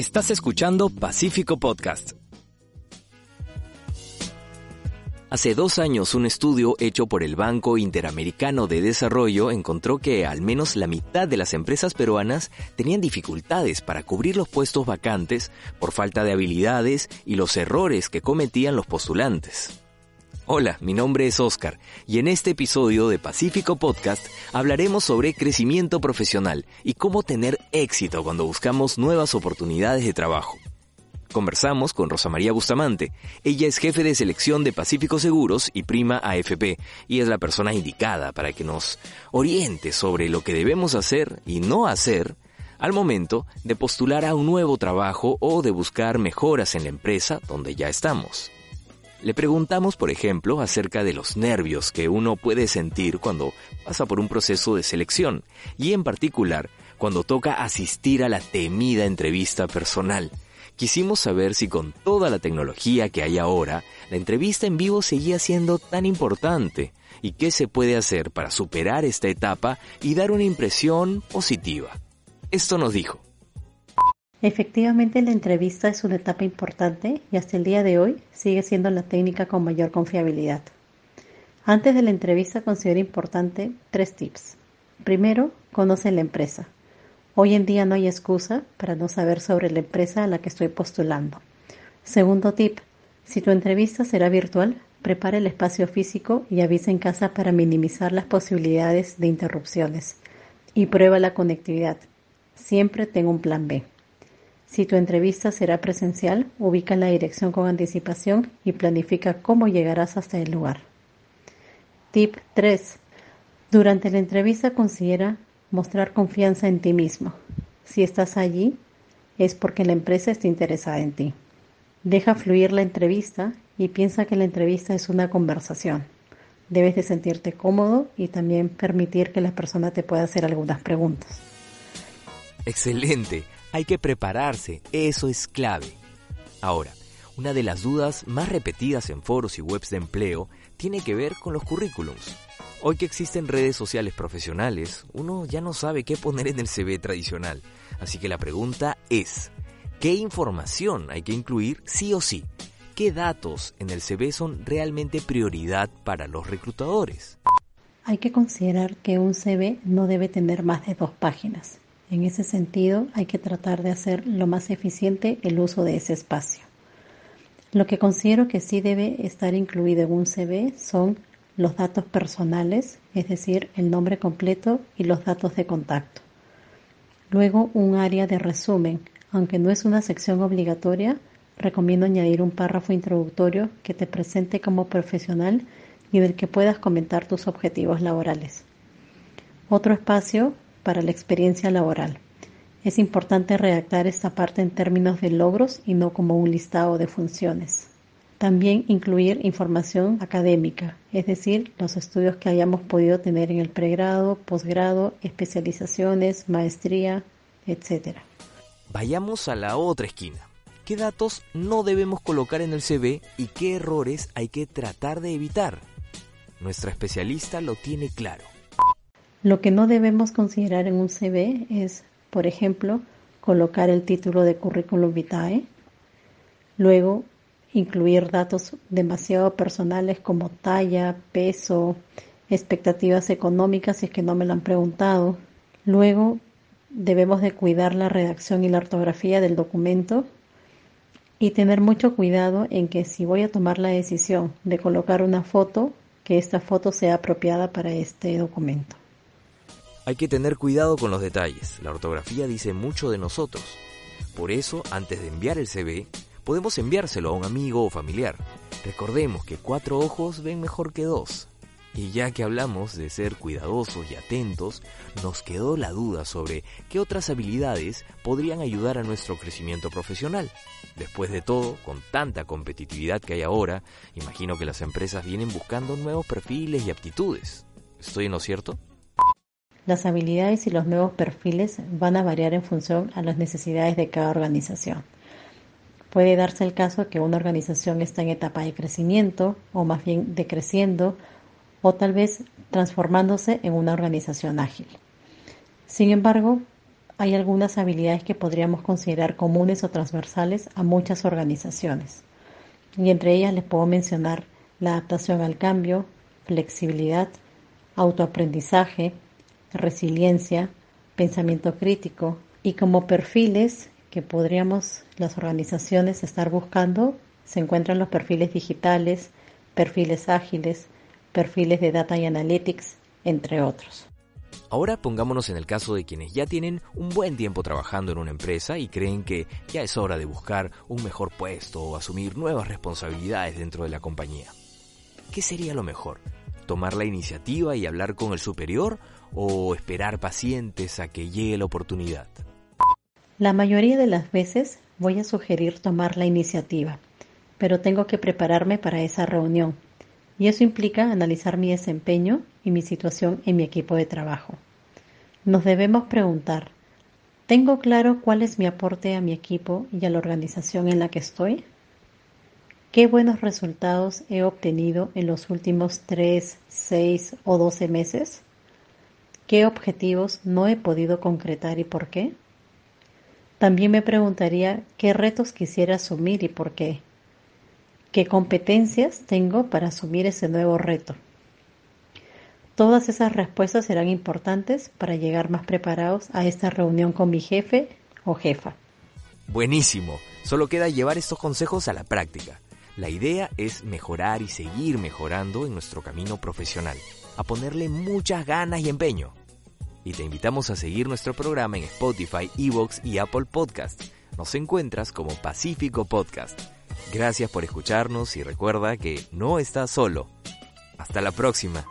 Estás escuchando Pacífico Podcast. Hace dos años un estudio hecho por el Banco Interamericano de Desarrollo encontró que al menos la mitad de las empresas peruanas tenían dificultades para cubrir los puestos vacantes por falta de habilidades y los errores que cometían los postulantes. Hola, mi nombre es Oscar y en este episodio de Pacífico Podcast hablaremos sobre crecimiento profesional y cómo tener éxito cuando buscamos nuevas oportunidades de trabajo. Conversamos con Rosa María Bustamante. Ella es jefe de selección de Pacífico Seguros y prima AFP y es la persona indicada para que nos oriente sobre lo que debemos hacer y no hacer al momento de postular a un nuevo trabajo o de buscar mejoras en la empresa donde ya estamos. Le preguntamos, por ejemplo, acerca de los nervios que uno puede sentir cuando pasa por un proceso de selección y en particular cuando toca asistir a la temida entrevista personal. Quisimos saber si con toda la tecnología que hay ahora, la entrevista en vivo seguía siendo tan importante y qué se puede hacer para superar esta etapa y dar una impresión positiva. Esto nos dijo. Efectivamente, la entrevista es una etapa importante y hasta el día de hoy sigue siendo la técnica con mayor confiabilidad. Antes de la entrevista considero importante tres tips. Primero, conoce la empresa. Hoy en día no hay excusa para no saber sobre la empresa a la que estoy postulando. Segundo tip, si tu entrevista será virtual, prepara el espacio físico y avisa en casa para minimizar las posibilidades de interrupciones. Y prueba la conectividad. Siempre tengo un plan B. Si tu entrevista será presencial, ubica la dirección con anticipación y planifica cómo llegarás hasta el lugar. Tip 3. Durante la entrevista considera mostrar confianza en ti mismo. Si estás allí, es porque la empresa está interesada en ti. Deja fluir la entrevista y piensa que la entrevista es una conversación. Debes de sentirte cómodo y también permitir que la persona te pueda hacer algunas preguntas. Excelente. Hay que prepararse, eso es clave. Ahora, una de las dudas más repetidas en foros y webs de empleo tiene que ver con los currículums. Hoy que existen redes sociales profesionales, uno ya no sabe qué poner en el CV tradicional. Así que la pregunta es, ¿qué información hay que incluir sí o sí? ¿Qué datos en el CV son realmente prioridad para los reclutadores? Hay que considerar que un CV no debe tener más de dos páginas. En ese sentido, hay que tratar de hacer lo más eficiente el uso de ese espacio. Lo que considero que sí debe estar incluido en un CV son los datos personales, es decir, el nombre completo y los datos de contacto. Luego, un área de resumen. Aunque no es una sección obligatoria, recomiendo añadir un párrafo introductorio que te presente como profesional y del que puedas comentar tus objetivos laborales. Otro espacio para la experiencia laboral. Es importante redactar esta parte en términos de logros y no como un listado de funciones. También incluir información académica, es decir, los estudios que hayamos podido tener en el pregrado, posgrado, especializaciones, maestría, etc. Vayamos a la otra esquina. ¿Qué datos no debemos colocar en el CV y qué errores hay que tratar de evitar? Nuestra especialista lo tiene claro. Lo que no debemos considerar en un CV es, por ejemplo, colocar el título de currículum vitae, luego incluir datos demasiado personales como talla, peso, expectativas económicas si es que no me lo han preguntado. Luego debemos de cuidar la redacción y la ortografía del documento y tener mucho cuidado en que si voy a tomar la decisión de colocar una foto, que esta foto sea apropiada para este documento. Hay que tener cuidado con los detalles, la ortografía dice mucho de nosotros. Por eso, antes de enviar el CV, podemos enviárselo a un amigo o familiar. Recordemos que cuatro ojos ven mejor que dos. Y ya que hablamos de ser cuidadosos y atentos, nos quedó la duda sobre qué otras habilidades podrían ayudar a nuestro crecimiento profesional. Después de todo, con tanta competitividad que hay ahora, imagino que las empresas vienen buscando nuevos perfiles y aptitudes. ¿Estoy en lo cierto? Las habilidades y los nuevos perfiles van a variar en función a las necesidades de cada organización. Puede darse el caso que una organización está en etapa de crecimiento o más bien decreciendo o tal vez transformándose en una organización ágil. Sin embargo, hay algunas habilidades que podríamos considerar comunes o transversales a muchas organizaciones. Y entre ellas les puedo mencionar la adaptación al cambio, flexibilidad, autoaprendizaje, resiliencia, pensamiento crítico y como perfiles que podríamos las organizaciones estar buscando se encuentran los perfiles digitales, perfiles ágiles, perfiles de data y analytics, entre otros. Ahora pongámonos en el caso de quienes ya tienen un buen tiempo trabajando en una empresa y creen que ya es hora de buscar un mejor puesto o asumir nuevas responsabilidades dentro de la compañía. ¿Qué sería lo mejor? ¿Tomar la iniciativa y hablar con el superior o esperar pacientes a que llegue la oportunidad? La mayoría de las veces voy a sugerir tomar la iniciativa, pero tengo que prepararme para esa reunión y eso implica analizar mi desempeño y mi situación en mi equipo de trabajo. Nos debemos preguntar, ¿tengo claro cuál es mi aporte a mi equipo y a la organización en la que estoy? ¿Qué buenos resultados he obtenido en los últimos 3, 6 o 12 meses? ¿Qué objetivos no he podido concretar y por qué? También me preguntaría qué retos quisiera asumir y por qué. ¿Qué competencias tengo para asumir ese nuevo reto? Todas esas respuestas serán importantes para llegar más preparados a esta reunión con mi jefe o jefa. Buenísimo. Solo queda llevar estos consejos a la práctica. La idea es mejorar y seguir mejorando en nuestro camino profesional, a ponerle muchas ganas y empeño. Y te invitamos a seguir nuestro programa en Spotify, Evox y Apple Podcasts. Nos encuentras como Pacífico Podcast. Gracias por escucharnos y recuerda que no estás solo. Hasta la próxima.